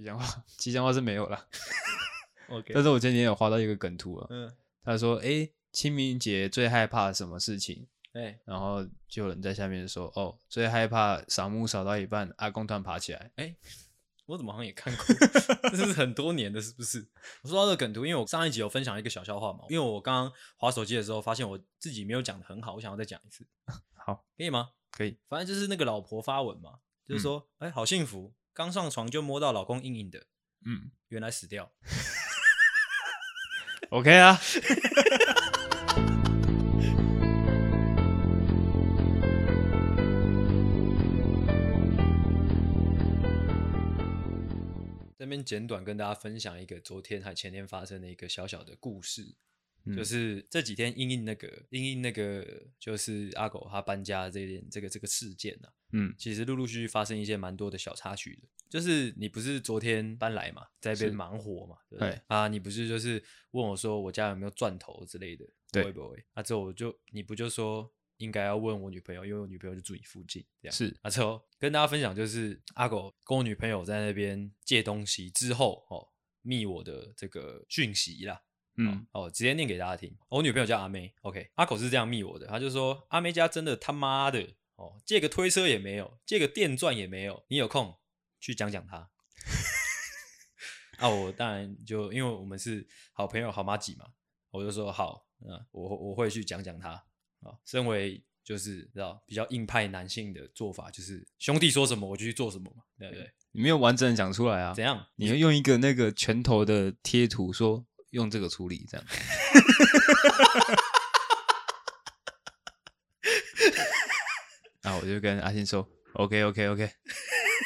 吉祥话，吉祥话是没有了。OK，但是我今天有画到一个梗图啊。嗯，他说：“哎、欸，清明节最害怕什么事情？”哎、欸，然后就有人在下面说：“哦，最害怕扫墓扫到一半，阿公突然爬起来。”哎，我怎么好像也看过？这是很多年的，是不是？我说到这个梗图，因为我上一集有分享一个小笑话嘛。因为我刚刚滑手机的时候，发现我自己没有讲的很好，我想要再讲一次。好，可以吗？可以。反正就是那个老婆发文嘛，就是说：“哎、好幸福，刚上床就摸到老公硬硬的。”嗯，原来死掉。OK 啊。这边简短跟大家分享一个昨天还前天发生的一个小小的故事，嗯、就是这几天因应那个因应那个就是阿狗他搬家这件这个这个事件啊，嗯，其实陆陆续续发生一些蛮多的小插曲的。就是你不是昨天搬来嘛，在那边忙活嘛，对不对？啊，你不是就是问我说我家有没有钻头之类的，对会不会？啊，之后我就你不就说应该要问我女朋友，因为我女朋友就住你附近，这样是。啊，之后跟大家分享就是阿狗跟我女朋友在那边借东西之后哦，密我的这个讯息啦，嗯哦，直接念给大家听。我女朋友叫阿妹，OK，阿口是这样密我的，他就说阿妹家真的他妈的哦，借个推车也没有，借个电钻也没有，你有空？去讲讲他 啊！我当然就因为我们是好朋友好妈几嘛，我就说好，嗯，我我会去讲讲他啊。身为就是知道比较硬派男性的做法，就是兄弟说什么我就去做什么嘛，对不对？你没有完整的讲出来啊？怎样？你要用一个那个拳头的贴图说用这个处理这样。啊，我就跟阿信说，OK OK OK。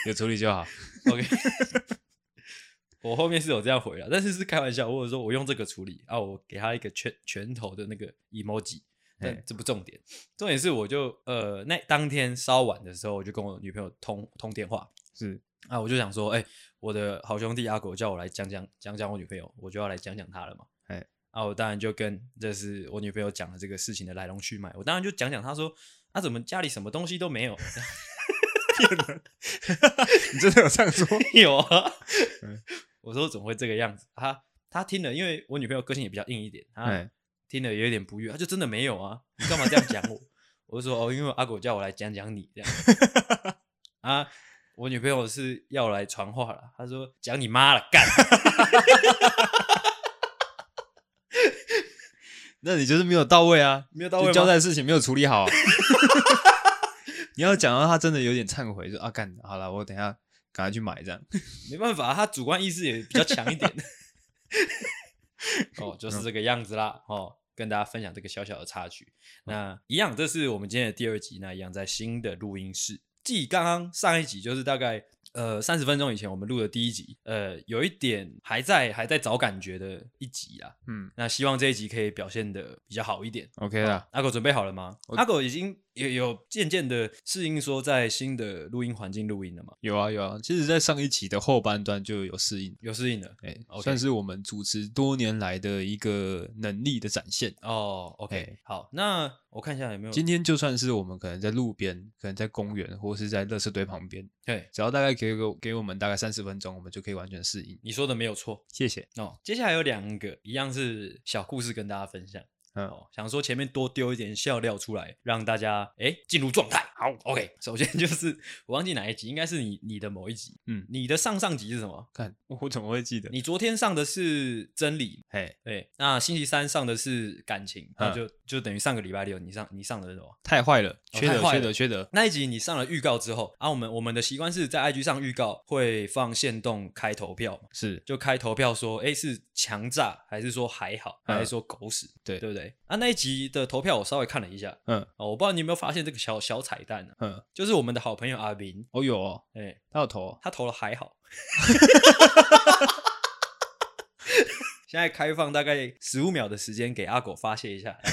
有处理就好，OK。我后面是有这样回了，但是是开玩笑，或者说我用这个处理啊，我给他一个拳拳头的那个 emoji，但这不重点，重点是我就呃那当天稍晚的时候，我就跟我女朋友通通电话，是啊，我就想说，哎、欸，我的好兄弟阿狗叫我来讲讲讲讲我女朋友，我就要来讲讲她了嘛，哎，啊，我当然就跟这是我女朋友讲了这个事情的来龙去脉，我当然就讲讲，他说，他、啊、怎么家里什么东西都没有。你真的有这样说？有啊。我说怎么会这个样子？他他听了，因为我女朋友个性也比较硬一点，他听了也有点不悦，他就真的没有啊？你干嘛这样讲我？我就说哦，因为阿狗叫我来讲讲你这样。啊，我女朋友是要来传话了，她说讲你妈了，干。那你就是没有到位啊，没有到位，交代的事情没有处理好啊。你要讲到他真的有点忏悔，说啊干好了，我等一下赶快去买这样。没办法，他主观意识也比较强一点。哦，就是这个样子啦。哦，跟大家分享这个小小的插曲。那一样，这是我们今天的第二集。那一样在新的录音室，继刚刚上一集就是大概。呃，三十分钟以前我们录的第一集，呃，有一点还在还在找感觉的一集啊，嗯，那希望这一集可以表现的比较好一点，OK 啦。阿狗准备好了吗？阿狗已经有有渐渐的适应说在新的录音环境录音了吗？有啊有啊，其实，在上一期的后半段就有适应，有适应了，哎、欸，okay. 算是我们主持多年来的一个能力的展现哦。OK，、欸、好，那我看一下有没有，今天就算是我们可能在路边，可能在公园，或是在垃圾堆旁边，对，只要大概。给个给我们大概三十分钟，我们就可以完全适应。你说的没有错，谢谢。哦，接下来有两个一样是小故事跟大家分享。嗯，哦，想说前面多丢一点笑料出来，让大家哎进入状态。好，OK。首先 就是我忘记哪一集，应该是你你的某一集。嗯，你的上上集是什么？看我怎么会记得？你昨天上的是真理，嘿，对。那星期三上的是感情，那就就等于上个礼拜六你上你上的是什么？太坏了，缺德，哦、缺德，缺德。那一集你上了预告之后，啊，我们我们的习惯是在 IG 上预告会放限动开投票嘛？是，就开投票说，哎，是强炸还是说还好，还是说狗屎？对，对不对？啊，那一集。的投票我稍微看了一下，嗯，哦，我不知道你有没有发现这个小小彩蛋呢、啊？嗯，就是我们的好朋友阿斌，哦有哦，哎、欸，他有投、哦，他投了还好。现在开放大概十五秒的时间给阿狗发泄一下。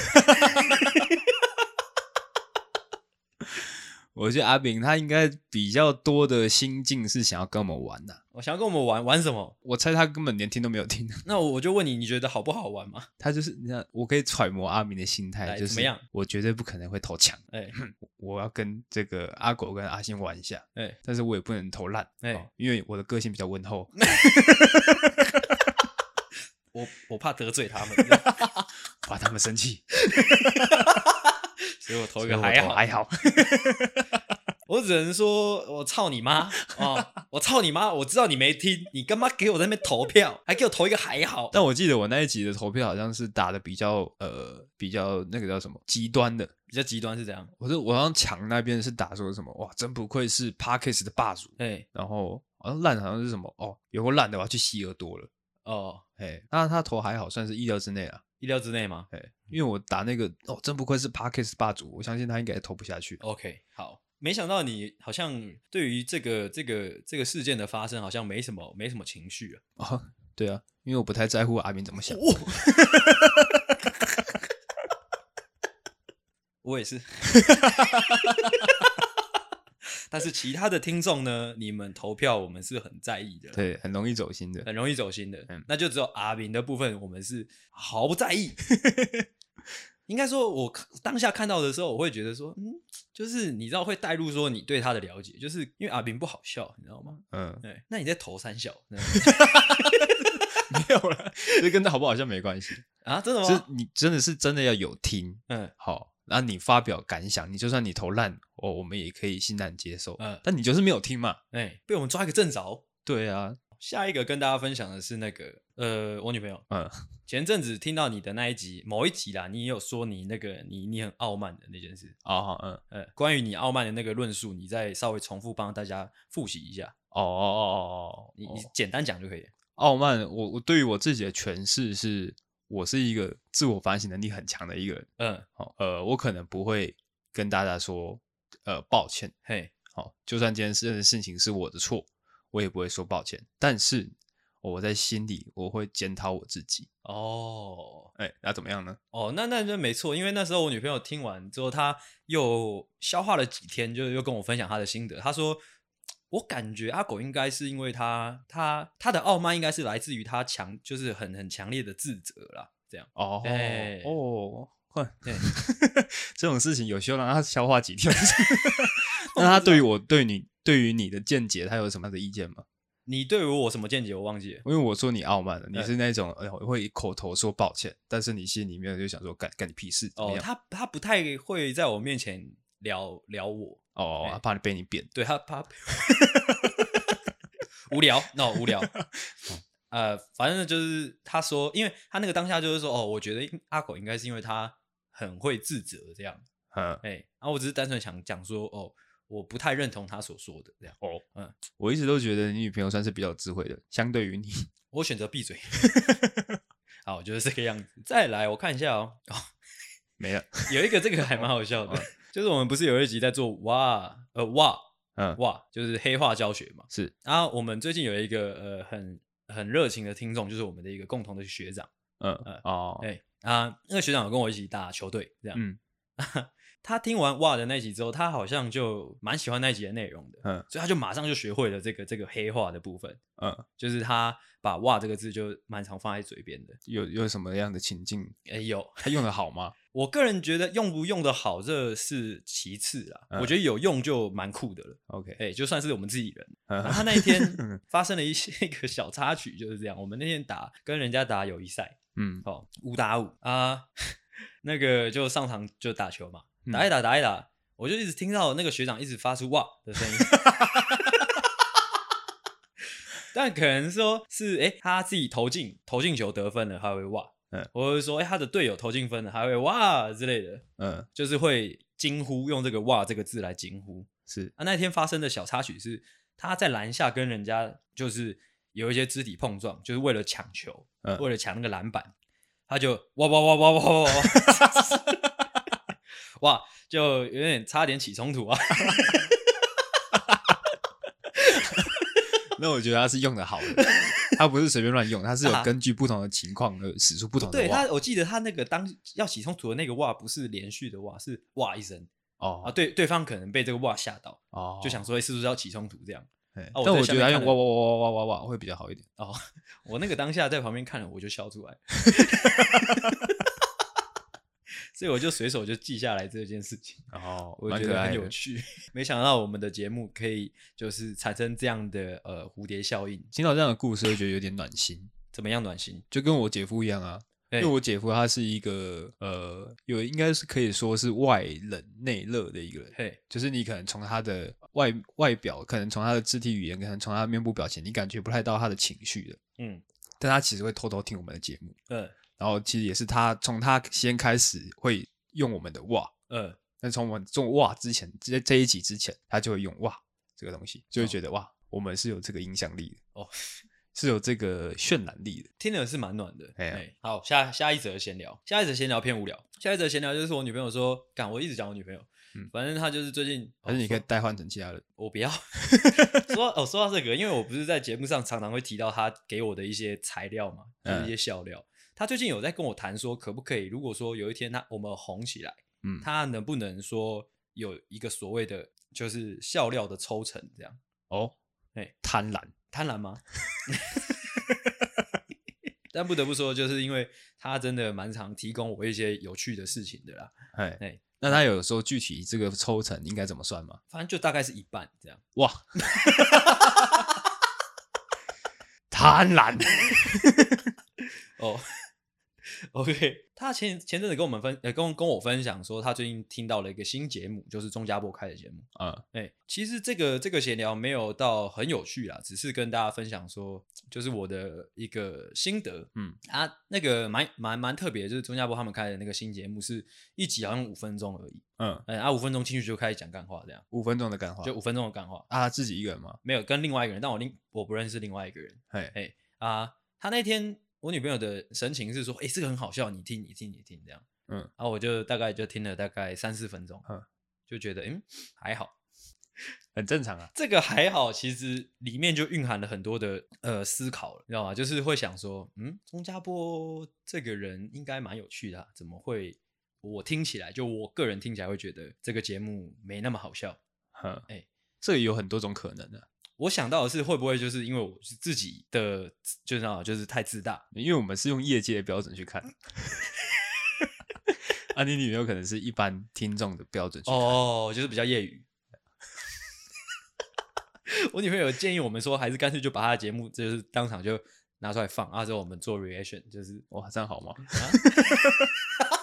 我觉得阿炳他应该比较多的心境是想要跟我们玩的、啊。我想要跟我们玩玩什么？我猜他根本连听都没有听。那我就问你，你觉得好不好玩嘛？他就是你看，我可以揣摩阿明的心态，就是怎么样？我绝对不可能会投强。哎、欸，我要跟这个阿狗跟阿星玩一下。哎、欸，但是我也不能投烂。哎、欸，因为我的个性比较温厚。我我怕得罪他们，怕他们生气。所以我投一个还好还好。我只能说，我操你妈！哦，我操你妈！我知道你没听，你干嘛给我在那边投票，还给我投一个还好。但我记得我那一集的投票好像是打的比较呃比较那个叫什么极端的，比较极端是这样。我是我好像强那边是打说什么哇，真不愧是 Parkes 的霸主。哎，然后好像烂好像是什么哦，有个烂的我要去西尔多了。哦，哎，那他投还好，算是意料之内啊。意料之内吗？哎，因为我打那个哦，真不愧是 Parkes 霸主，我相信他应该也投不下去。OK，好。没想到你好像对于这个这个这个事件的发生，好像没什么没什么情绪啊。哦，对啊，因为我不太在乎阿明怎么想。哦、我也是。但是其他的听众呢？你们投票我们是很在意的，对，很容易走心的，很容易走心的。嗯，那就只有阿明的部分，我们是毫不在意。应该说，我当下看到的时候，我会觉得说，嗯，就是你知道会带入说你对他的了解，就是因为阿明不好笑，你知道吗？嗯，对。那你在投三小，没有了，这跟他好不好笑没关系啊？真的吗？是你真的是真的要有听，嗯，好，然后你发表感想，你就算你投烂，哦，我们也可以欣然接受，嗯，但你就是没有听嘛，哎，被我们抓一个正着，对啊。下一个跟大家分享的是那个，呃，我女朋友，嗯，前阵子听到你的那一集，某一集啦，你也有说你那个你你很傲慢的那件事，哦，好，嗯，呃，关于你傲慢的那个论述，你再稍微重复帮大家复习一下，哦哦哦哦哦，你你简单讲就可以。傲慢，我我对于我自己的诠释是，我是一个自我反省能力很强的一个人，嗯，好，呃，我可能不会跟大家说，呃，抱歉，嘿，好，就算这件事情是我的错。我也不会说抱歉，但是我在心里我会检讨我自己。哦，哎，那怎么样呢？哦，那那就没错，因为那时候我女朋友听完之后，她又消化了几天，就又跟我分享她的心得。她说：“我感觉阿狗应该是因为他他他的傲慢，应该是来自于他强，就是很很强烈的自责啦。”这样哦，哦这种事情有需要让他消化几天。那他对于我对你。对于你的见解，他有什么样的意见吗？你对于我什么见解？我忘记了。因为我说你傲慢了，你是那种呃会口头说抱歉，但是你心里面就想说干干你屁事。哦，他他不太会在我面前聊聊我。哦，他怕你被你扁。对他怕 无聊，那、no, 无聊。呃，反正就是他说，因为他那个当下就是说，哦，我觉得阿狗应该是因为他很会自责这样。嗯，哎，然后我只是单纯想讲说，哦。我不太认同他所说的这样哦，嗯，我一直都觉得你女朋友算是比较有智慧的，相对于你，我选择闭嘴。好，就是这个样子。再来，我看一下哦，哦，没了。有一个这个还蛮好笑的，就是我们不是有一集在做哇呃哇嗯哇，就是黑化教学嘛，是。啊我们最近有一个呃很很热情的听众，就是我们的一个共同的学长，嗯嗯哦，哎啊，那个学长有跟我一起打球队这样，嗯。他听完哇的那集之后，他好像就蛮喜欢那集的内容的，嗯，所以他就马上就学会了这个这个黑化的部分，嗯，就是他把哇这个字就蛮常放在嘴边的。有有什么样的情境？哎、欸，有，他用的好吗？我个人觉得用不用的好，这是其次啦。嗯、我觉得有用就蛮酷的了。OK，哎、欸，就算是我们自己人。嗯、然后他那一天发生了一些一个小插曲，就是这样。我们那天打跟人家打友谊赛，嗯，哦，五打五啊，那个就上场就打球嘛。打一打，打一打，我就一直听到那个学长一直发出哇的声音，但可能说是哎、欸，他自己投进投进球得分了，他会哇，嗯，或者说哎、欸，他的队友投进分了，他会哇之类的，嗯，就是会惊呼，用这个哇这个字来惊呼。是啊，那天发生的小插曲是他在篮下跟人家就是有一些肢体碰撞，就是为了抢球，嗯，为了抢那个篮板，他就哇哇哇哇哇哇 哇。就有点差点起冲突啊！那我觉得他是用的好的，他不是随便乱用，他是有根据不同的情况而使出不同的。对他，我记得他那个当要起冲突的那个哇，不是连续的哇，是哇一声哦啊，对，对方可能被这个哇吓到哦，就想说是不是要起冲突这样？但我觉得他用哇哇哇哇哇哇哇会比较好一点哦。我那个当下在旁边看了，我就笑出来，所以我就随手就记下来这件事情哦，我觉得很有趣。没想到我们的节目可以就是产生这样的呃蝴蝶效应，听到这样的故事会觉得有点暖心。怎么样暖心？就跟我姐夫一样啊。因为我姐夫他是一个呃，有应该是可以说是外冷内热的一个人，嘿，就是你可能从他的外外表，可能从他的肢体语言，可能从他的面部表情，你感觉不太到他的情绪的，嗯，但他其实会偷偷听我们的节目，嗯，然后其实也是他从他先开始会用我们的哇，嗯，但从我们用哇之前，这这一集之前，他就会用哇这个东西，就会觉得、哦、哇，我们是有这个影响力的。哦。是有这个渲染力的，听着是蛮暖的。哎、啊，好，下下一则闲聊，下一则闲聊偏无聊。下一则闲聊就是我女朋友说，干，我一直讲我女朋友，嗯，反正她就是最近，反正你可以代换成其他人，我不要。说哦，说到这个，因为我不是在节目上常常会提到她给我的一些材料嘛，就是一些笑料。她、嗯、最近有在跟我谈说，可不可以，如果说有一天他我们红起来，嗯，他能不能说有一个所谓的就是笑料的抽成这样？哦，哎，贪婪。贪婪吗？但不得不说，就是因为他真的蛮常提供我一些有趣的事情的啦。哎哎，那他有说具体这个抽成应该怎么算吗？反正就大概是一半这样。哇，贪婪哦。OK，他前前阵子跟我们分，呃，跟跟我分享说，他最近听到了一个新节目，就是钟家波开的节目。啊、嗯，哎、欸，其实这个这个闲聊没有到很有趣啦，只是跟大家分享说，就是我的一个心得。嗯，啊，那个蛮蛮蛮特别，就是钟家波他们开的那个新节目，是一集好像五分钟而已。嗯，哎、欸，啊，五分钟进去就开始讲干话，这样。五分钟的干话，就五分钟的干话。啊，他自己一个人吗？没有，跟另外一个人，但我另我不认识另外一个人。嘿，哎、欸，啊，他那天。我女朋友的神情是说：“哎、欸，这个很好笑，你听，你听，你听，这样。”嗯，然后我就大概就听了大概三四分钟，嗯，就觉得嗯还好，很正常啊。这个还好，其实里面就蕴含了很多的呃思考了，你知道吗？就是会想说，嗯，钟家波这个人应该蛮有趣的、啊，怎么会？我听起来，就我个人听起来会觉得这个节目没那么好笑。哼，哎、欸，这有很多种可能的、啊。我想到的是，会不会就是因为我是自己的，就是啊，就是太自大？因为我们是用业界的标准去看，啊，你女朋友可能是一般听众的标准去看哦，就是比较业余。我女朋友建议我们说，还是干脆就把她的节目就是当场就拿出来放，啊，之后我们做 reaction，就是哇，这样好吗？啊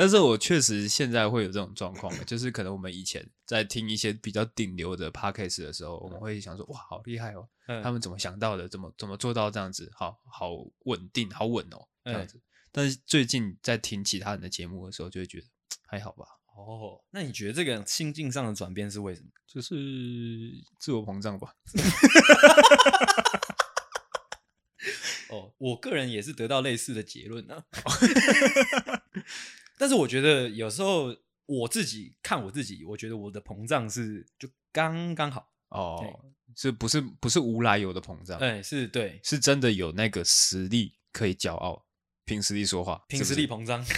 但是我确实现在会有这种状况，就是可能我们以前在听一些比较顶流的 podcast 的时候，我们会想说，哇，好厉害哦，他们怎么想到的，怎么怎么做到这样子，好好稳定，好稳哦，这样子。但是最近在听其他人的节目的时候，就会觉得还好吧。哦，那你觉得这个心境上的转变是为什么？就是自我膨胀吧。哦，我个人也是得到类似的结论呢。但是我觉得有时候我自己看我自己，我觉得我的膨胀是就刚刚好哦，是不是不是无来由的膨胀？对，是对，是真的有那个实力可以骄傲，凭实力说话，凭实力膨胀。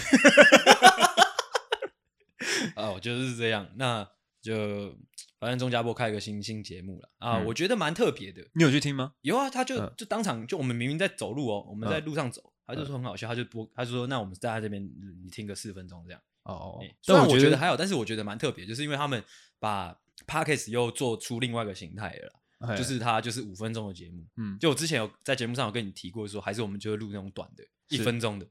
哦，就是这样，那就反正钟家波开一个新新节目了啊，我觉得蛮特别的。你有去听吗？有啊，他就就当场就我们明明在走路哦，我们在路上走。他就说很好笑，他就播，他就说那我们在这边，你听个四分钟这样。哦，虽然我觉得还好，但是我觉得蛮特别，就是因为他们把 Podcast 又做出另外一个形态了，就是他就是五分钟的节目。嗯，就我之前有在节目上有跟你提过，说还是我们就录那种短的，一分钟的，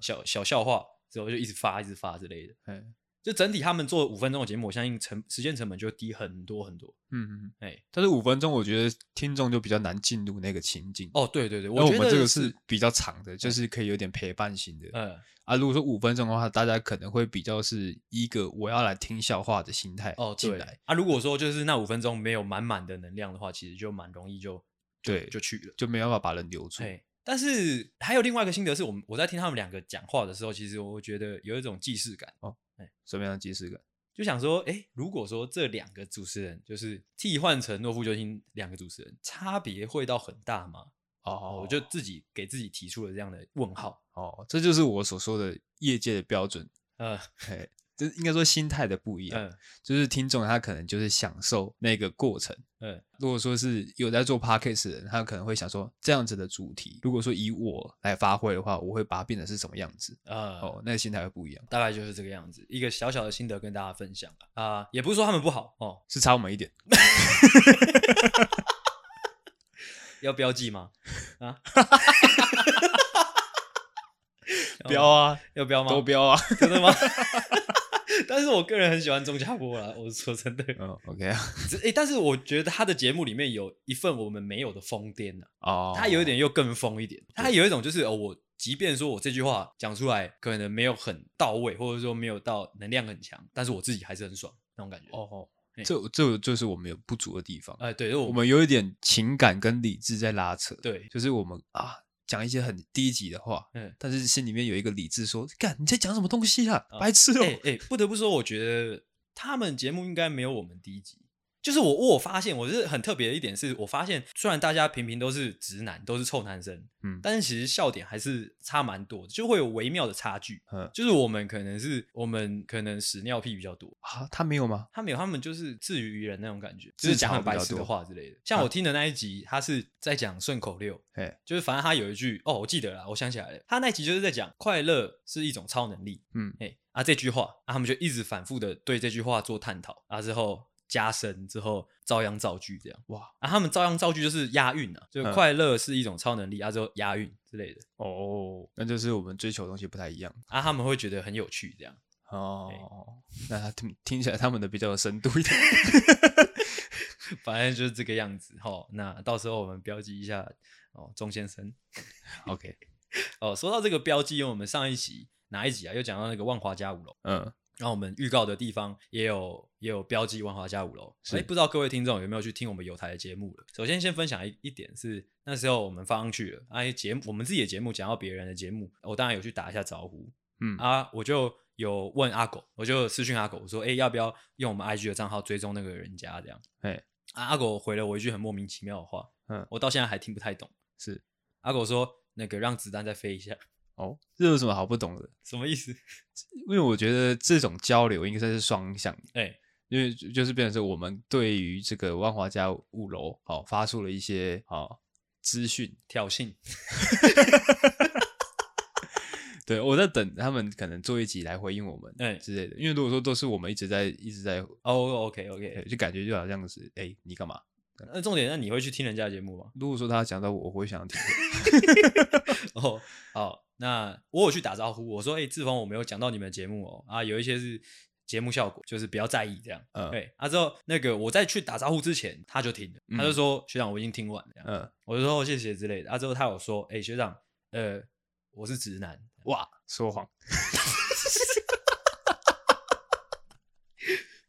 小小笑话，之后就一直发一直发之类的。嗯。就整体他们做五分钟的节目，我相信成时间成本就会低很多很多。嗯嗯，哎，但是五分钟我觉得听众就比较难进入那个情境。哦，对对对，我觉得我们这个是比较长的，就是可以有点陪伴型的。嗯啊，如果说五分钟的话，大家可能会比较是一个我要来听笑话的心态哦进来。啊，如果说就是那五分钟没有满满的能量的话，其实就蛮容易就对就去了，就没办法把人留住。但是还有另外一个心得是，我们我在听他们两个讲话的时候，其实我觉得有一种既视感哦。什么样的即视感？就想说，哎、欸，如果说这两个主持人就是替换成诺夫救星两个主持人，差别会到很大吗？哦，我就自己给自己提出了这样的问号。哦，这就是我所说的业界的标准。呃，应该说心态的不一样。嗯，就是听众他可能就是享受那个过程。嗯，如果说是有在做 podcast 的人，他可能会想说这样子的主题，如果说以我来发挥的话，我会把它变成是什么样子？啊、嗯，哦，那个心态会不一样。大概就是这个样子，一个小小的心得跟大家分享啊、呃，也不是说他们不好哦，是差我们一点。要标记吗？啊？标啊，要标吗？都标啊，真的吗？但是我个人很喜欢钟家波啦，我是说真的。嗯，OK 啊。哎、欸，但是我觉得他的节目里面有一份我们没有的疯癫呢。哦。他有一点又更疯一点，他有一种就是哦，我即便说我这句话讲出来可能没有很到位，或者说没有到能量很强，但是我自己还是很爽那种感觉。哦哦。这这就是我们有不足的地方。哎、欸，对，我们有一点情感跟理智在拉扯。对，就是我们啊。讲一些很低级的话，嗯，但是心里面有一个理智说：“干，你在讲什么东西啊？白痴哦！”哎哎，不得不说，我觉得他们节目应该没有我们低级。就是我，我发现，我是很特别的一点是，我发现虽然大家平平都是直男，都是臭男生，嗯，但是其实笑点还是差蛮多的，就会有微妙的差距。嗯，就是我们可能是我们可能屎尿屁比较多啊，他没有吗？他没有，他们就是自娱于人那种感觉，就是讲很白痴的话之类的。像我听的那一集，他是在讲顺口溜，哎，就是反正他有一句哦，我记得了，我想起来了，他那一集就是在讲快乐是一种超能力，嗯，哎啊这句话啊，他们就一直反复的对这句话做探讨啊之后。加深之后，照样造句这样哇啊！他们照样造句就是押韵啊，就快乐是一种超能力啊，之后押韵之类的哦，那就是我们追求的东西不太一样啊。他们会觉得很有趣这样哦，那他听听起来他们的比较有深度一点，反正就是这个样子哈。那到时候我们标记一下哦，钟先生，OK 哦。说到这个标记，因为我们上一集哪一集啊？又讲到那个万华家五楼，嗯。然后我们预告的地方也有也有标记万华家五楼，哎，不知道各位听众有没有去听我们有台的节目了？首先先分享一一点是那时候我们放上去了，哎，节目我们自己的节目讲到别人的节目，我当然有去打一下招呼，嗯啊，我就有问阿狗，我就私讯阿狗我说，哎，要不要用我们 IG 的账号追踪那个人家这样？哎，啊，阿狗回了我一句很莫名其妙的话，嗯，我到现在还听不太懂，是阿狗说那个让子弹再飞一下。哦，这有什么好不懂的？什么意思？因为我觉得这种交流应该是双向的。哎、欸，因为就是变成是我们对于这个万华家五楼好发出了一些好资讯挑衅。对，我在等他们可能做一集来回应我们，哎之类的。因为如果说都是我们一直在一直在哦，OK OK，就感觉就好像是哎，你干嘛？那重点，那你会去听人家的节目吗？如果说他讲到我，我会想听。哦，好。那我有去打招呼，我说：“哎、欸，志峰，我没有讲到你们的节目哦，啊，有一些是节目效果，就是不要在意这样。”嗯，对。啊，之后那个我在去打招呼之前，他就停了，嗯、他就说：“学长，我已经听完了。”嗯，我就说、哦：“谢谢之类的。”啊，之后他有说：“哎、欸，学长，呃，我是直男。”哇，说谎。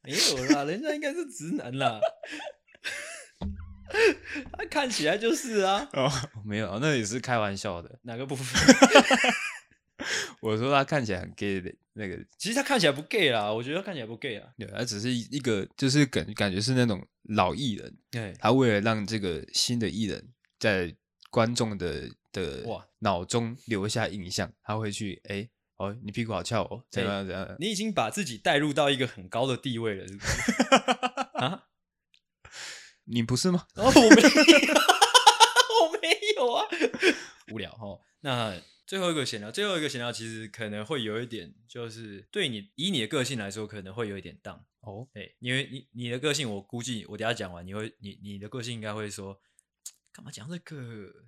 没有啦，人家应该是直男啦。他看起来就是啊，哦，没有，那也是开玩笑的。哪个部分？我说他看起来很 gay 的那个，其实他看起来不 gay 啦，我觉得他看起来不 gay 啊。对，他只是一个，就是感感觉是那种老艺人，对，他为了让这个新的艺人在观众的的哇脑中留下印象，他会去哎哦，你屁股好翘哦，怎样怎样？你已经把自己带入到一个很高的地位了，是不是？啊？你不是吗？哦，我没有，我没有啊，无聊哈。那最后一个闲聊，最后一个闲聊，其实可能会有一点，就是对你以你的个性来说，可能会有一点当哦。哎，因为你你的个性，我估计我等下讲完，你会你你的个性应该会说，干嘛讲这个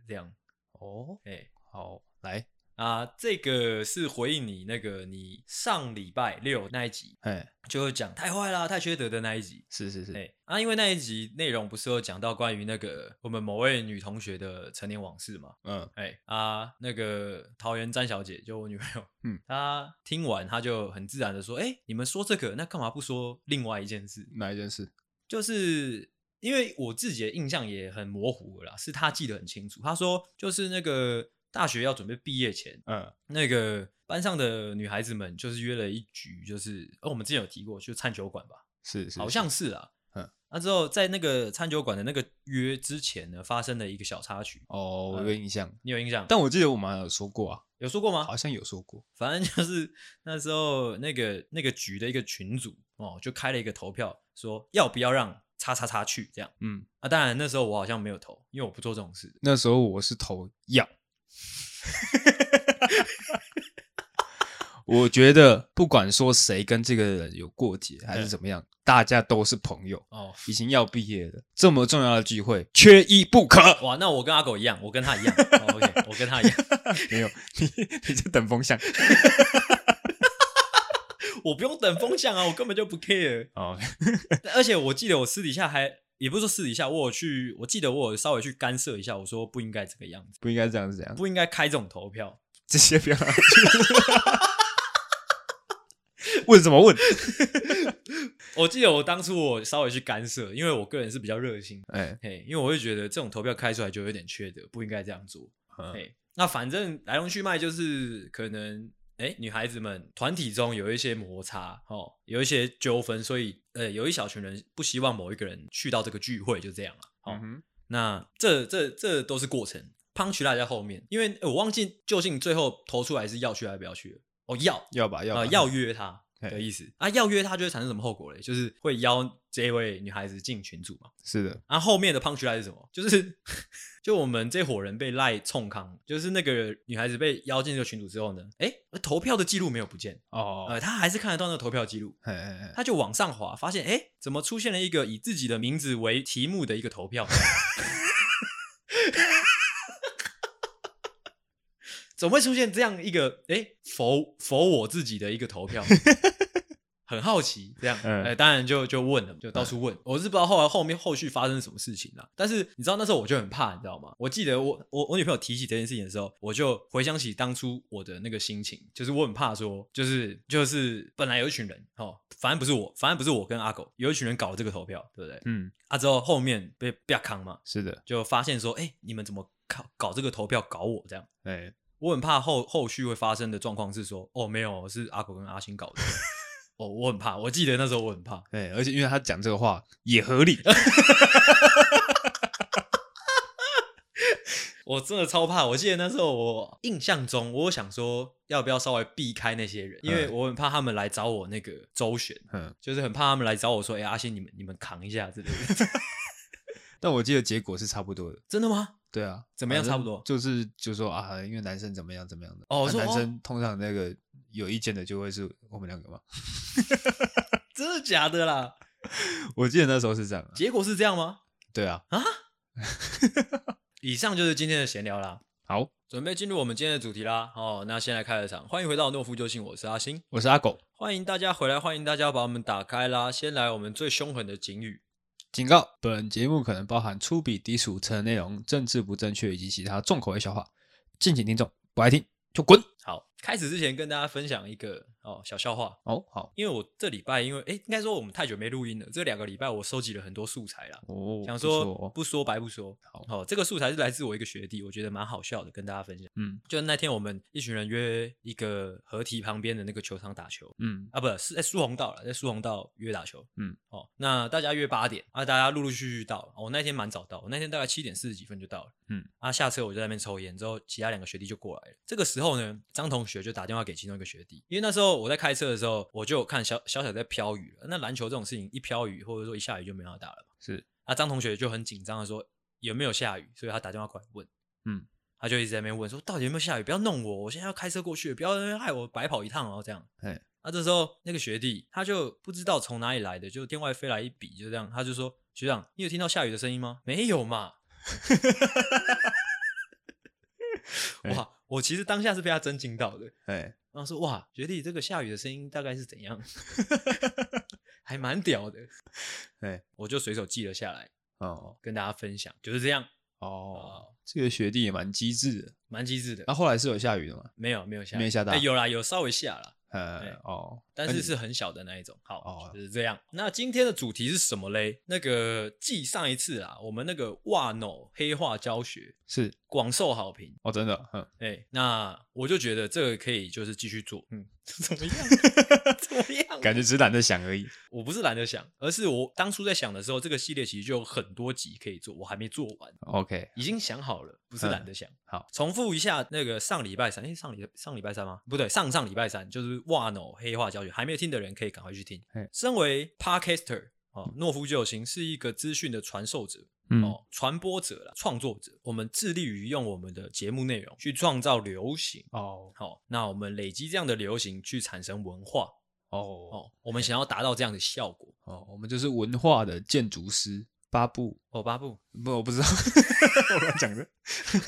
这样？哦，哎，好，来。啊，这个是回应你那个你上礼拜六那一集，哎，就是讲太坏啦，太缺德的那一集，是是是，哎，啊，因为那一集内容不是有讲到关于那个我们某位女同学的成年往事嘛，嗯，哎，啊，那个桃园詹小姐就我女朋友，嗯，她听完她就很自然的说，哎，你们说这个，那干嘛不说另外一件事？哪一件事？就是因为我自己的印象也很模糊了啦，是她记得很清楚，她说就是那个。大学要准备毕业前，嗯，那个班上的女孩子们就是约了一局，就是哦，我们之前有提过，就是餐酒馆吧，是是，好像是啊，嗯，那之后在那个餐酒馆的那个约之前呢，发生了一个小插曲，哦，我有印象，你有印象？但我记得我们有说过啊，有说过吗？好像有说过。反正就是那时候那个那个局的一个群组哦，就开了一个投票，说要不要让叉叉叉去这样。嗯啊，当然那时候我好像没有投，因为我不做这种事。那时候我是投要。我觉得不管说谁跟这个人有过节还是怎么样，大家都是朋友哦。已经要毕业了，这么重要的聚会缺一不可。哇，那我跟阿狗一样，我跟他一样。哦、OK，我跟他一样。没有，你你在等风向。我不用等风向啊，我根本就不 care。哦，而且我记得我私底下还也不是说私底下，我有去，我记得我有稍微去干涉一下，我说不应该这个样子，不应该这样子，这样不应该开这种投票，这些不要。问什么问？我记得我当初我稍微去干涉，因为我个人是比较热心，哎嘿，因为我会觉得这种投票开出来就有点缺德，不应该这样做。嘿，那反正来龙去脉就是可能，哎，女孩子们团体中有一些摩擦，哦，有一些纠纷，所以呃，有一小群人不希望某一个人去到这个聚会，就这样了。哦，那这这这都是过程，punchline 在后面，因为我忘记究竟最后投出来是要去还是不要去了。哦，要要吧，要要约他。的意思啊，要约他就会产生什么后果嘞？就是会邀这位女孩子进群组嘛。是的，啊，后面的 punchline 是什么？就是 就我们这伙人被赖冲康，就是那个女孩子被邀进这个群组之后呢，哎，投票的记录没有不见哦，呃，他还是看得到那个投票记录，他就往上滑，发现哎，怎么出现了一个以自己的名字为题目的一个投票？怎么会出现这样一个哎，否否我自己的一个投票？很好奇，这样，哎、嗯，当然就就问了，就到处问。嗯、我是不知道后来后面后续发生什么事情了。但是你知道那时候我就很怕，你知道吗？我记得我我我女朋友提起这件事情的时候，我就回想起当初我的那个心情，就是我很怕说，就是就是本来有一群人，哦，反正不是我，反正不是我跟阿狗，有一群人搞了这个投票，对不对？嗯。啊，之后后面被被康嘛，是的，就发现说，哎，你们怎么搞搞这个投票搞我这样？哎。我很怕后后续会发生的状况是说，哦，没有，是阿狗跟阿星搞的。哦，我很怕，我记得那时候我很怕，对，而且因为他讲这个话也合理，我真的超怕。我记得那时候我印象中，我想说要不要稍微避开那些人，因为我很怕他们来找我那个周旋，嗯，就是很怕他们来找我说，哎，阿星，你们你们扛一下之类的。但我记得结果是差不多的，真的吗？对啊，怎么样？差不多就是就说啊，因为男生怎么样怎么样的哦，男生通常那个有意见的就会是我们两个嘛，真的假的啦？我记得那时候是这样，结果是这样吗？对啊，啊，以上就是今天的闲聊啦。好，准备进入我们今天的主题啦。哦，那先来开个场，欢迎回到懦夫救星，我是阿星，我是阿狗，欢迎大家回来，欢迎大家把我们打开啦。先来我们最凶狠的警语。警告：本节目可能包含粗鄙、低俗、成人内容、政治不正确以及其他重口味笑话，敬请听众不爱听就滚。好。开始之前跟大家分享一个哦小笑话。哦好，因为我这礼拜因为哎应该说我们太久没录音了，这两个礼拜我收集了很多素材啦。哦，想说不说白不说。好。哦，这个素材是来自我一个学弟，我觉得蛮好笑的，跟大家分享。嗯，就那天我们一群人约一个合体旁边的那个球场打球，嗯。啊不是在苏红道了，在苏红道约打球，嗯。哦那大家约八点。啊，大家陆陆续续到了，我那天蛮早到，我那天大概七点四十几分就到了，嗯。啊下车我就在那边抽烟，之后其他两个学弟就过来了，这个时候呢张同学就打电话给其中。一个学弟，因为那时候我在开车的时候，我就看小小小在飘雨了。那篮球这种事情，一飘雨或者说一下雨就没办法打了嘛。是啊，张同学就很紧张的说有没有下雨，所以他打电话过来问。嗯，他就一直在那边问说到底有没有下雨，不要弄我，我现在要开车过去，不要害我白跑一趟哦。这样，哎，那这时候那个学弟他就不知道从哪里来的，就天外飞来一笔，就这样，他就说学长，你有听到下雨的声音吗？没有嘛。哇，我其实当下是被他震惊到的。哎。然后说哇，学弟，这个下雨的声音大概是怎样？还蛮屌的。哎，我就随手记了下来哦，跟大家分享，就是这样哦。这个学弟也蛮机智的，蛮机智的。那后来是有下雨的吗？没有，没有下，没下大。有啦，有稍微下了。呃哦，但是是很小的那一种。好哦，就是这样。那今天的主题是什么嘞？那个继上一次啊，我们那个哇 no 黑化教学是广受好评哦，真的。嗯，哎，那我就觉得这个可以就是继续做。嗯，怎么样？怎么样？感觉只是懒得想而已。我不是懒得想，而是我当初在想的时候，这个系列其实就有很多集可以做，我还没做完。OK，已经想好了，不是懒得想。好，重复一下那个上礼拜三，哎，上礼上礼拜三吗？不对，上上礼拜三就是哇 no 黑化教学，还没有听的人可以赶快去听。身为 Podcaster 哦，诺夫救星是一个资讯的传授者。嗯、哦，传播者啦，创作者，我们致力于用我们的节目内容去创造流行哦。好、哦，那我们累积这样的流行，去产生文化哦哦。我们想要达到这样的效果哦，我们就是文化的建筑师。八部哦，八部不，我不知道，我乱讲的。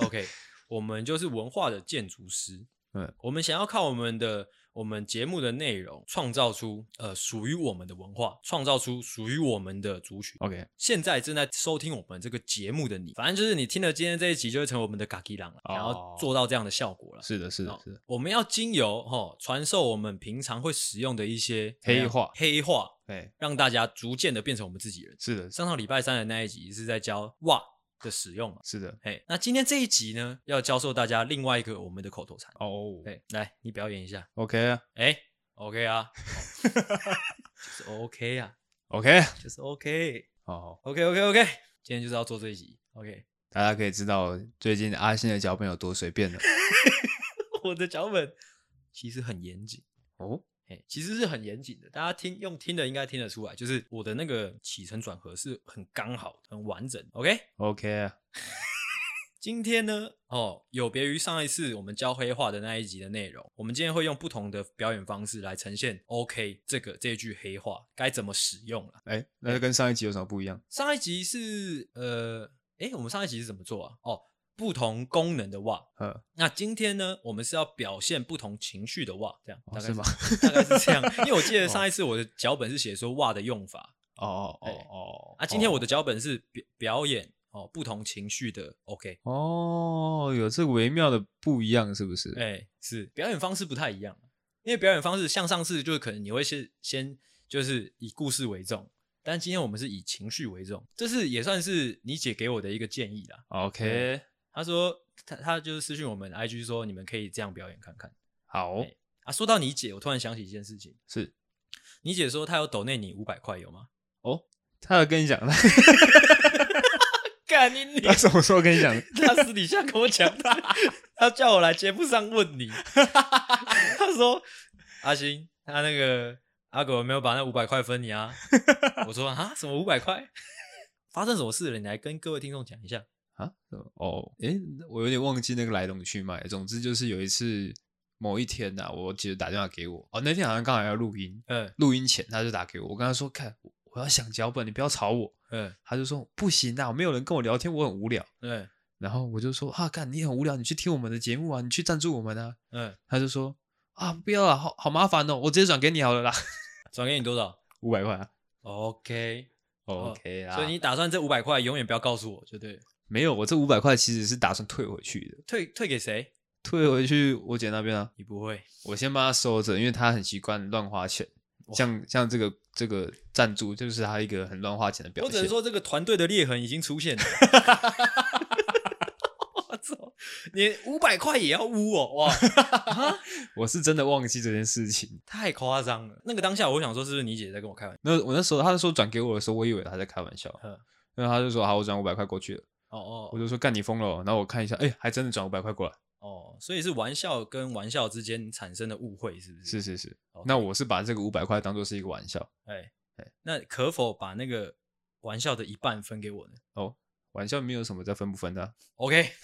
OK，我们就是文化的建筑师。嗯，我们想要靠我们的。我们节目的内容创造出呃属于我们的文化，创造出属于我们的族群。OK，现在正在收听我们这个节目的你，反正就是你听了今天这一集，就会成为我们的嘎吉郎了，然后做到这样的效果了。是的，是的，是的。我们要经由哈传授我们平常会使用的一些黑话，黑话，对，让大家逐渐的变成我们自己人。是的，上上礼拜三的那一集是在教哇。的使用是的，哎，那今天这一集呢，要教授大家另外一个我们的口头禅哦，对，来，你表演一下，OK 啊，哎，OK 啊，就是 OK 啊，OK，就是 OK，哦，OK，OK，OK，今天就是要做这一集，OK，大家可以知道最近阿信的脚本有多随便了，我的脚本其实很严谨。哦。其实是很严谨的，大家听用听的应该听得出来，就是我的那个起承转合是很刚好、很完整。OK，OK Okay? 啊。今天呢，哦，有别于上一次我们教黑话的那一集的内容，我们今天会用不同的表演方式来呈现 OK 这个这句黑话该怎么使用了。哎，那就跟上一集有什么不一样？上一集是呃，哎，我们上一集是怎么做啊？哦。不同功能的哇，呵那今天呢，我们是要表现不同情绪的袜，这样大概是，是吗？大概是这样，因为我记得 上一次我的脚本是写说袜的用法，哦哦哦哦，啊，今天我的脚本是表表演哦不同情绪的 OK，哦，有这个微妙的不一样是不是？哎，是。表演方式不太一样，因为表演方式像上次就是可能你会先先就是以故事为重，但今天我们是以情绪为重，这是也算是你姐给我的一个建议啦。OK。他说他他就是私讯我们 IG 说你们可以这样表演看看。好啊，说到你姐，我突然想起一件事情，是你姐说她有抖内你五百块有吗？哦，她有跟你讲的。干你！他什么时候跟你讲的？他私底下跟我讲的，他叫我来节目上问你。他说阿星，他那个阿狗有没有把那五百块分你啊？我说啊，什么五百块？发生什么事了？你来跟各位听众讲一下。啊，哦，诶，我有点忘记那个来龙去脉。总之就是有一次某一天呐、啊，我姐打电话给我，哦，那天好像刚好要录音，嗯，录音前他就打给我，我跟他说，看，我要想脚本，你不要吵我，嗯，他就说不行啊，没有人跟我聊天，我很无聊，嗯，然后我就说，啊，干，你很无聊，你去听我们的节目啊，你去赞助我们啊，嗯，他就说，啊，不要了，好好麻烦哦，我直接转给你好了啦，转给你多少？五百块啊，OK，OK OK 啦，所以你打算这五百块永远不要告诉我，就对。没有，我这五百块其实是打算退回去的。退退给谁？退回去我姐那边啊。你不会，我先帮她收着，因为她很习惯乱花钱。像像这个这个赞助，就是她一个很乱花钱的表现。我只能说，这个团队的裂痕已经出现了。我操，你五百块也要污哦！哇 我是真的忘记这件事情，太夸张了。那个当下，我想说，是不是你姐在跟我开玩笑？那我那时候，她说转给我的时候，我以为她在开玩笑。嗯，然后她就说：“好，我转五百块过去了。”哦哦，我就说干你疯了，然后我看一下，哎，还真的转五百块过来。哦，所以是玩笑跟玩笑之间产生的误会，是不是？是是是。那我是把这个五百块当做是一个玩笑。哎哎，那可否把那个玩笑的一半分给我呢？哦，玩笑没有什么再分不分的。OK。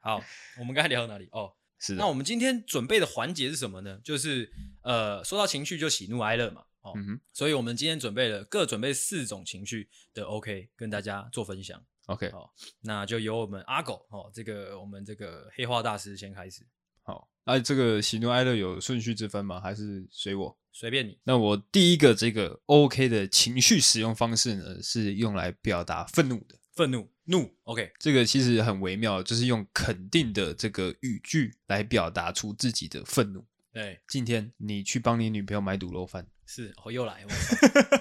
好，我们刚才聊到哪里？哦，是。那我们今天准备的环节是什么呢？就是呃，说到情绪就喜怒哀乐嘛。嗯哼，所以我们今天准备了各准备四种情绪的 OK，跟大家做分享。OK，好，那就由我们阿狗哦，这个我们这个黑化大师先开始。好，那这个喜怒哀乐有顺序之分吗？还是随我？随便你。那我第一个这个 OK 的情绪使用方式呢，是用来表达愤怒的。愤怒，怒，OK，这个其实很微妙，就是用肯定的这个语句来表达出自己的愤怒。对，今天你去帮你女朋友买卤肉饭。是，我、哦、又来，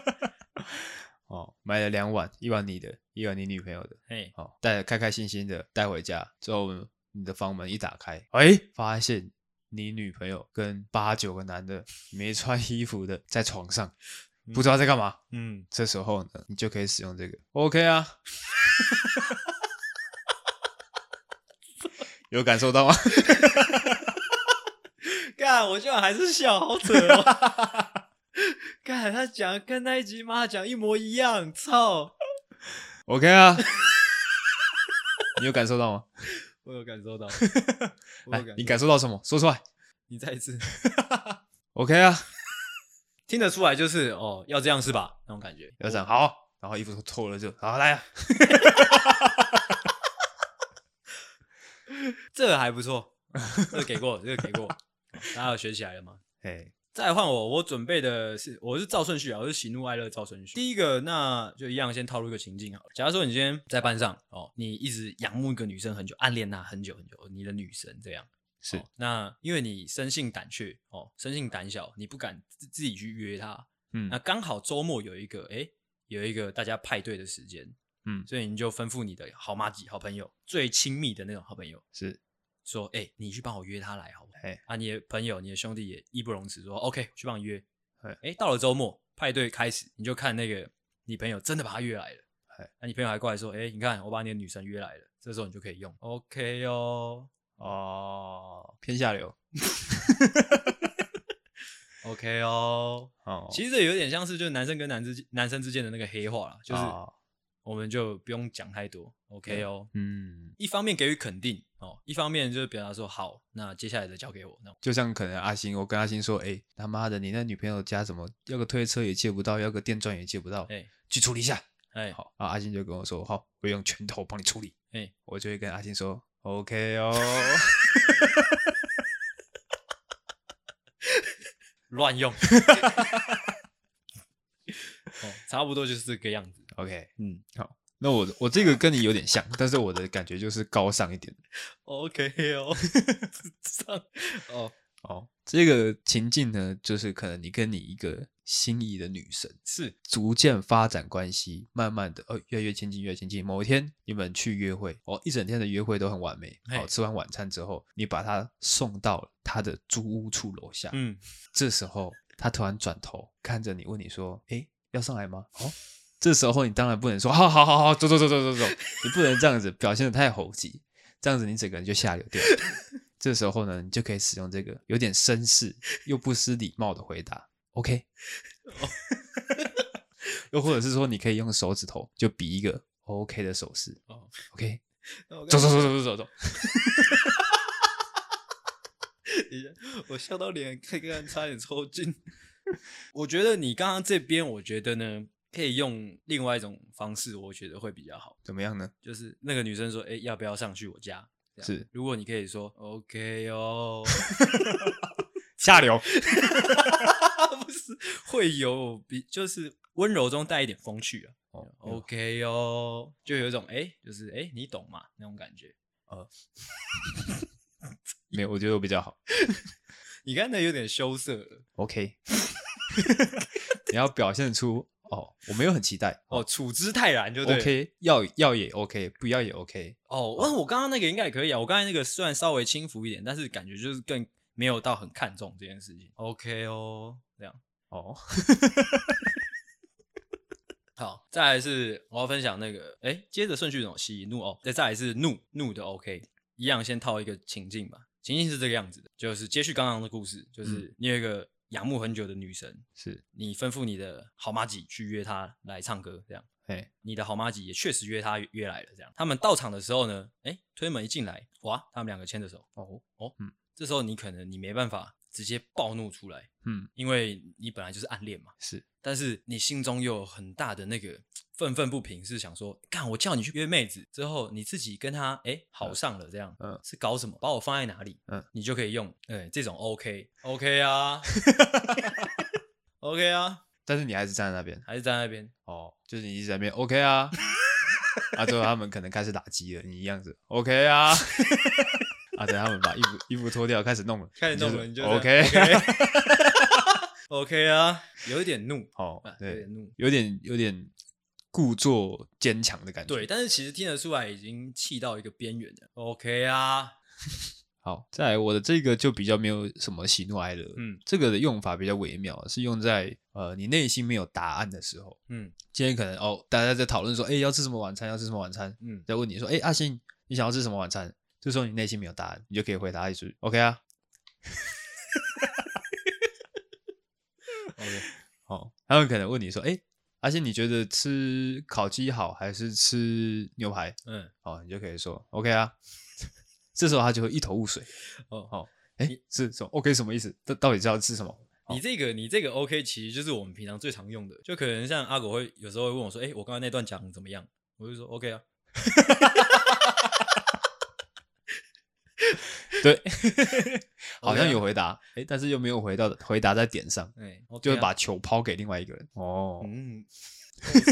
哦，买了两碗，一碗你的，一碗你女朋友的，哎，哦，带开开心心的带回家之后，你的房门一打开，哎，发现你女朋友跟八九个男的没穿衣服的在床上，嗯、不知道在干嘛，嗯，这时候呢，你就可以使用这个，OK 啊，有感受到吗？干，我居然还是笑，好扯哦！干，他讲跟那一集妈讲一模一样，操！OK 啊，你有感受到吗？我有感受到。来，你感受到什么？说出来。你再一次。OK 啊，听得出来就是哦，要这样是吧？那种感觉。要这样好，然后衣服脱脱了就好来啊。这个还不错，这个给过，这个给过，大家有学起来了吗？哎，再换我，我准备的是，我是照顺序啊，我是喜怒哀乐照顺序。第一个，那就一样，先套入一个情境啊。假如说你今天在班上哦，你一直仰慕一个女生很久，暗恋她很久很久，你的女神这样是。那因为你生性胆怯哦，生性胆小，你不敢自自己去约她。嗯，那刚好周末有一个，哎，有一个大家派对的时间。嗯，所以你就吩咐你的好妈几、好朋友、最亲密的那种好朋友，是说，哎、欸，你去帮我约他来，好不好？哎，啊，你的朋友、你的兄弟也义不容辞，说，OK，去帮你约。哎、欸，到了周末派对开始，你就看那个你朋友真的把他约来了。哎，那你朋友还过来说，哎、欸，你看我把你的女神约来了，这时候你就可以用 OK 哦，哦，偏下流。OK 哦，哦，其实这有点像是就是男生跟男之男生之间的那个黑话啦，就是。哦我们就不用讲太多，OK 哦。嗯，一方面给予肯定哦，一方面就是表达说好，那接下来的交给我。那就像可能阿星，我跟阿星说，哎、欸，他妈的，你那女朋友家怎么要个推车也借不到，要个电钻也借不到，哎、欸，去处理一下。哎、欸，好啊，阿星就跟我说，好，我用拳头帮你处理。哎、欸，我就会跟阿星说，OK 哦。乱用。哦，差不多就是这个样子。OK，嗯，好，那我我这个跟你有点像，但是我的感觉就是高尚一点。OK 哦，上哦哦，这个情境呢，就是可能你跟你一个心仪的女神是逐渐发展关系，慢慢的哦，越来越亲近，越亲近。某一天你们去约会，哦，一整天的约会都很完美。哦，吃完晚餐之后，你把她送到她的租屋处楼下。嗯，这时候她突然转头看着你，问你说：“诶，要上来吗？”哦。这时候你当然不能说好好好好走走走走走走，你不能这样子表现的太猴急，这样子你整个人就下流掉。这时候呢，你就可以使用这个有点绅士又不失礼貌的回答，OK？又或者是说，你可以用手指头就比一个 OK 的手势，OK？走走走走走走走。我笑到脸可以差点抽筋。我觉得你刚刚这边，我觉得呢。可以用另外一种方式，我觉得会比较好。怎么样呢？就是那个女生说：“哎、欸，要不要上去我家？”是，如果你可以说 “OK 哦” 下流，不是会有比就是温柔中带一点风趣啊。哦，OK 哦，就有一种哎、欸，就是哎、欸，你懂嘛？那种感觉。呃，没有，我觉得我比较好。你刚才有点羞涩。OK，你要表现出。哦，我没有很期待哦，处之泰然就对，OK，要要也 OK，不要也 OK。哦，我我刚刚那个应该也可以啊，我刚才那个虽然稍微轻浮一点，但是感觉就是更没有到很看重这件事情。OK 哦，这样哦。好，再来是我要分享那个，哎，接着顺序怎么喜怒哦，再再来是怒怒的 OK，一样先套一个情境吧，情境是这个样子的，就是接续刚刚的故事，就是你有一个。仰慕很久的女神，是。你吩咐你的好妈吉去约她来唱歌，这样，哎，你的好妈吉也确实约她约来了，这样，他们到场的时候呢，哎，推门一进来，哇，他们两个牵着手，哦哦，嗯，这时候你可能你没办法直接暴怒出来，嗯，因为你本来就是暗恋嘛，是，但是你心中又有很大的那个愤愤不平，是想说，干，我叫你去约妹子之后，你自己跟她哎好上了，这样，嗯，是搞什么？把我放在哪里？嗯，你就可以用，哎，这种 OK OK 啊，OK 啊，但是你还是站在那边，还是站在那边，哦，就是你一直在那边 OK 啊，啊，最后他们可能开始打击了，你一样子 OK 啊。啊！等他们把衣服衣服脱掉，开始弄了，开始弄了，你就 OK，OK 啊，有一点怒，哦，对，有点怒，有点有点故作坚强的感觉，对，但是其实听得出来已经气到一个边缘了，OK 啊，好，再来我的这个就比较没有什么喜怒哀乐，嗯，这个的用法比较微妙，是用在呃你内心没有答案的时候，嗯，今天可能哦大家在讨论说，哎，要吃什么晚餐？要吃什么晚餐？嗯，在问你说，哎，阿星，你想要吃什么晚餐？这时候你内心没有答案，你就可以回答一句 “OK 啊”。OK，好，他们可能问你说：“哎，阿信，你觉得吃烤鸡好还是吃牛排？”嗯，好，你就可以说 “OK 啊”。这时候他就会一头雾水。哦，好，哎，是什么？OK 什么意思？这到底是要吃什么？你这个，你这个 OK，其实就是我们平常最常用的，就可能像阿狗会有时候会问我说：“哎，我刚才那段讲怎么样？”我就说：“OK 啊。” 对，好像有回答，哎，但是又没有回到回答在点上，哎，就是把球抛给另外一个人。哦，嗯，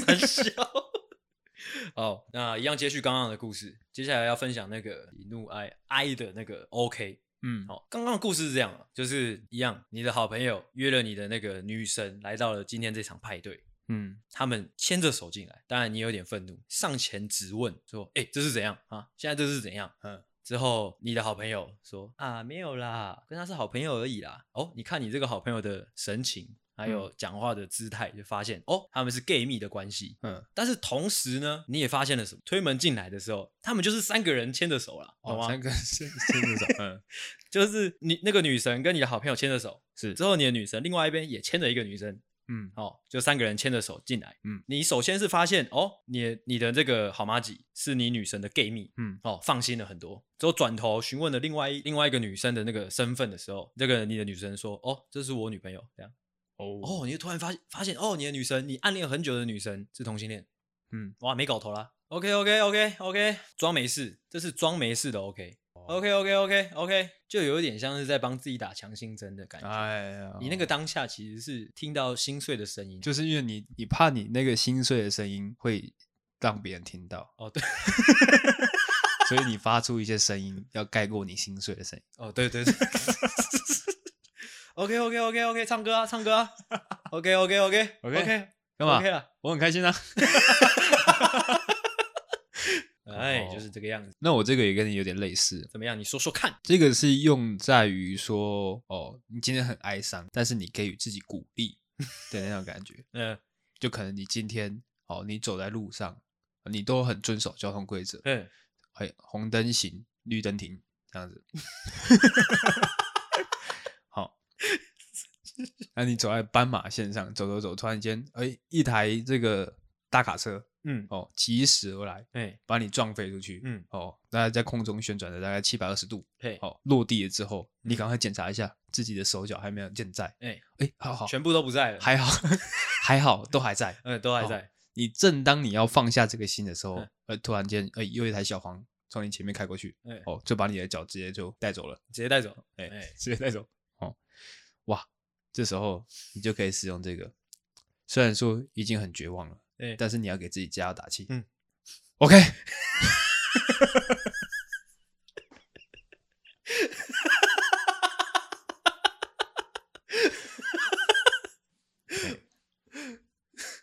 很笑。哦，那一样接续刚刚的故事，接下来要分享那个喜怒哀哀的那个 OK。嗯，好，刚刚的故事是这样，就是一样，你的好朋友约了你的那个女神来到了今天这场派对。嗯，他们牵着手进来，当然你有点愤怒，上前质问说：“哎，这是怎样啊？现在这是怎样？”嗯。之后，你的好朋友说：“啊，没有啦，跟他是好朋友而已啦。”哦，你看你这个好朋友的神情，还有讲话的姿态，就发现哦，他们是 gay 蜜的关系。嗯，但是同时呢，你也发现了什么？推门进来的时候，他们就是三个人牵着手了，懂吗？三个人牵着手，嗯，就是你那个女神跟你的好朋友牵着手，是之后你的女神另外一边也牵着一个女生。嗯，哦，就三个人牵着手进来。嗯，你首先是发现哦，你你的这个好妈吉是你女神的 gay 蜜。嗯，哦，放心了很多。之后转头询问了另外一另外一个女生的那个身份的时候，这个你的女神说：“哦，这是我女朋友。”这样。哦哦，你就突然发现发现哦，你的女神，你暗恋很久的女神是同性恋。嗯，哇，没搞头啦。OK OK OK OK，装没事，这是装没事的 OK。OK OK OK OK，就有一点像是在帮自己打强心针的感觉。哎呀，你那个当下其实是听到心碎的声音，就是因为你你怕你那个心碎的声音会让别人听到。哦，对，所以你发出一些声音要盖过你心碎的声音。哦，对对对。OK OK OK OK，唱歌啊，唱歌啊。OK OK OK OK OK，干嘛？OK 了，我很开心啊。哎，就是这个样子。那我这个也跟你有点类似，怎么样？你说说看。这个是用在于说，哦，你今天很哀伤，但是你给予自己鼓励的那种感觉。嗯，就可能你今天，哦，你走在路上，你都很遵守交通规则。嗯，哎，红灯行，绿灯停，这样子。好，那你走在斑马线上，走走走，突然间，哎，一台这个大卡车。嗯。哦，疾驶而来，哎、欸，把你撞飞出去，嗯。哦，大概在空中旋转了大概七百二十度，嘿，哦，落地了之后，你赶快检查一下自己的手脚还没有健在，哎、欸、哎、欸，好好，全部都不在了，还好还好都还在，嗯，都还。在。哦、你正当你要放下这个心的时候，呃、嗯，突然间，哎、欸，又一台小黄从你前面开过去，哎、欸，哦，就把你的脚直接就带走了，直接带走，哎、欸、直接带走，哦，哇，这时候你就可以使用这个，虽然说已经很绝望了。对，但是你要给自己加油打气。嗯，OK。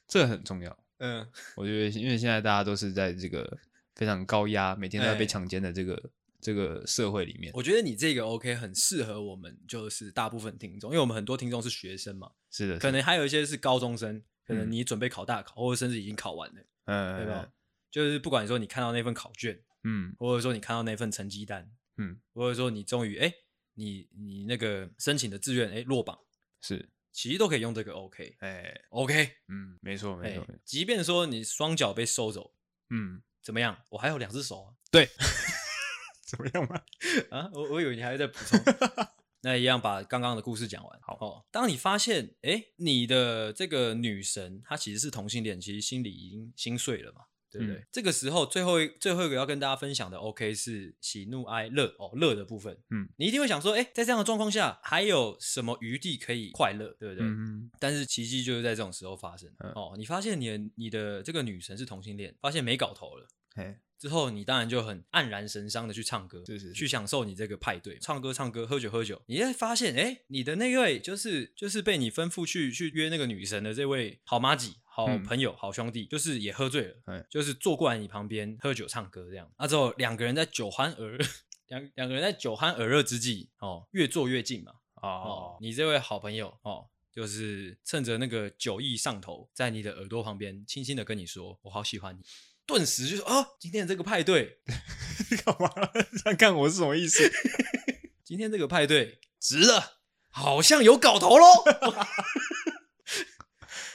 这很重要。嗯，我觉得，因为现在大家都是在这个非常高压，每天都要被强奸的这个、欸、这个社会里面。我觉得你这个 OK 很适合我们，就是大部分听众，因为我们很多听众是学生嘛。是的，可能还有一些是高中生。可能你准备考大考，或者甚至已经考完了，嗯，对吧？就是不管说你看到那份考卷，嗯，或者说你看到那份成绩单，嗯，或者说你终于哎，你你那个申请的志愿哎落榜，是，其实都可以用这个 OK，哎，OK，嗯，没错没错，即便说你双脚被收走，嗯，怎么样？我还有两只手啊，对，怎么样嘛？啊，我我以为你还在补充。那一样把刚刚的故事讲完。好哦，当你发现，哎，你的这个女神她其实是同性恋，其实心里已经心碎了嘛，对不对？嗯、这个时候，最后一最后一个要跟大家分享的，OK，是喜怒哀乐哦，乐的部分。嗯，你一定会想说，哎，在这样的状况下，还有什么余地可以快乐，对不对？嗯，但是奇迹就是在这种时候发生。嗯、哦，你发现你的你的这个女神是同性恋，发现没搞头了。嘿。之后，你当然就很黯然神伤的去唱歌，是是是，去享受你这个派对，唱歌唱歌，喝酒喝酒。你会发现，哎，你的那位就是就是被你吩咐去去约那个女神的这位好妈吉、好朋友、嗯、好兄弟，就是也喝醉了，嗯、就是坐过来你旁边喝酒唱歌这样。啊，之后两个人在酒酣耳两两个人在酒酣耳热之际，哦，越坐越近嘛。哦，哦，你这位好朋友，哦，就是趁着那个酒意上头，在你的耳朵旁边轻轻的跟你说：“我好喜欢你。”顿时就说：“啊，今天这个派对 干嘛？这样看我是什么意思？今天这个派对值了，好像有搞头喽。”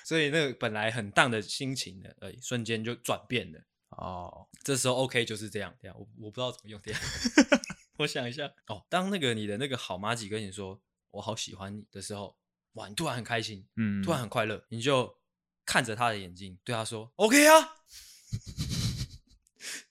所以那个本来很荡的心情呢，哎，瞬间就转变了。哦，这时候 OK 就是这样，这样我我不知道怎么用这样。我想一下，哦，当那个你的那个好妈吉跟你说“我好喜欢你”的时候，哇，你突然很开心，嗯，突然很快乐，你就看着他的眼睛，对他说 “OK 啊”，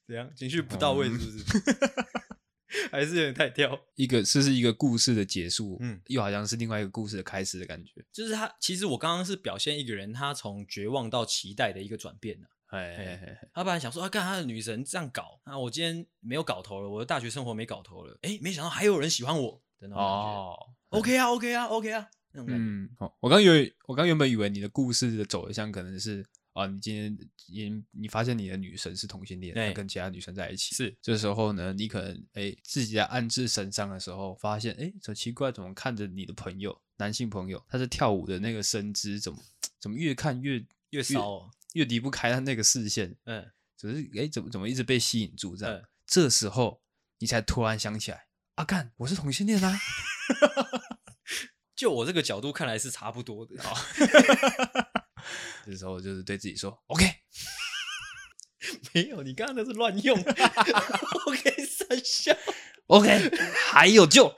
怎样？情绪不到位是不是？嗯、还是有点太跳？一个这是一个故事的结束，嗯，又好像是另外一个故事的开始的感觉。就是他，其实我刚刚是表现一个人他从绝望到期待的一个转变呢。哎，他本来想说，啊，干他的女神这样搞，啊，我今天没有搞头了，我的大学生活没搞头了，哎，没想到还有人喜欢我真的。哦，OK 啊，OK 啊，OK 啊，那种感觉。嗯，好，我刚以为，我刚原本以为你的故事的走向可能是，啊，你今天你你发现你的女神是同性恋，她跟其他女生在一起，是，这时候呢，你可能哎自己在暗自神伤的时候，发现，哎，怎么奇怪，怎么看着你的朋友，男性朋友，他在跳舞的那个身姿，怎么怎么越看越越骚哦。又离不开他那个视线，嗯，只是哎，怎么怎么一直被吸引住这样？嗯、这时候你才突然想起来，啊，干，我是同性恋啊！就我这个角度看来是差不多的。好，这时候就是对自己说，OK，没有，你刚刚那是乱用，OK，三笑，OK，还有救，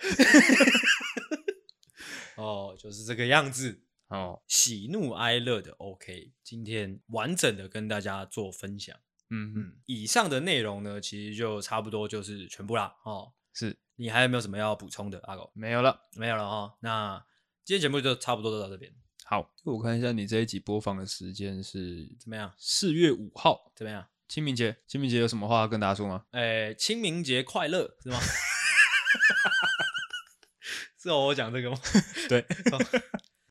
哦，就是这个样子。哦，喜怒哀乐的 OK，今天完整的跟大家做分享。嗯嗯，以上的内容呢，其实就差不多就是全部啦。哦，是你还有没有什么要补充的，阿狗？没有了，没有了哦。那今天节目就差不多就到这边。好，我看一下你这一集播放的时间是怎么样？四月五号怎么样？清明节，清明节有什么话要跟大家说吗？诶，清明节快乐是吗？是我讲这个吗？对。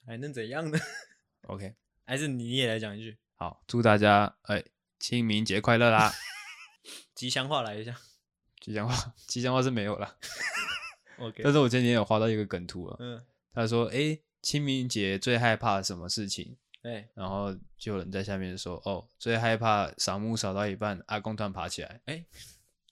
还能怎样呢？OK，还是你也来讲一句。好，祝大家哎，清明节快乐啦！吉祥话来一下。吉祥话，吉祥话是没有了。OK，但是我今天有画到一个梗图啊。嗯。他说：“哎，清明节最害怕什么事情？”哎，然后就有人在下面说：“哦，最害怕扫墓扫到一半，阿公突然爬起来。”哎。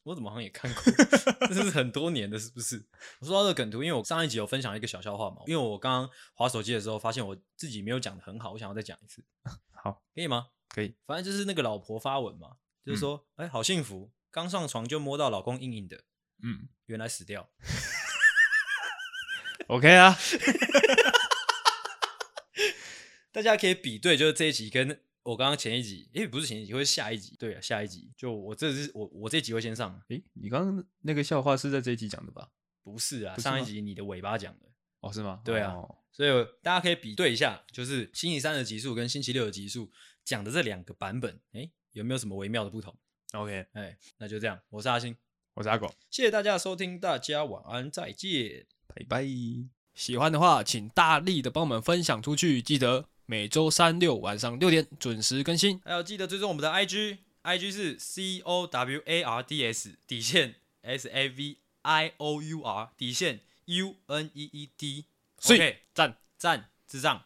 我怎么好像也看过？这是很多年的，是不是？我说到这个梗图，因为我上一集有分享一个小笑话嘛。因为我刚刚滑手机的时候，发现我自己没有讲的很好，我想要再讲一次。好，可以吗？可以。反正就是那个老婆发文嘛，就是说，哎、好幸福，刚上床就摸到老公硬硬的。嗯，原来死掉。OK 啊。大家可以比对，就是这一集跟。我刚刚前一集，诶，不是前一集，会是下一集。对啊，下一集就我这是我我这集会先上。诶，你刚刚那个笑话是在这一集讲的吧？不是啊，是上一集你的尾巴讲的。哦，是吗？对啊，哦、所以大家可以比对一下，就是星期三的集数跟星期六的集数讲的这两个版本，诶，有没有什么微妙的不同？OK，哎，那就这样。我是阿星，我是阿狗，谢谢大家的收听，大家晚安，再见，拜拜。喜欢的话，请大力的帮我们分享出去，记得。每周三六晚上六点准时更新，还要记得追踪我们的 IG，IG 是 C O W A R D S 底线 S A V I O U R 底线 U N E E D，所以赞。赞智障。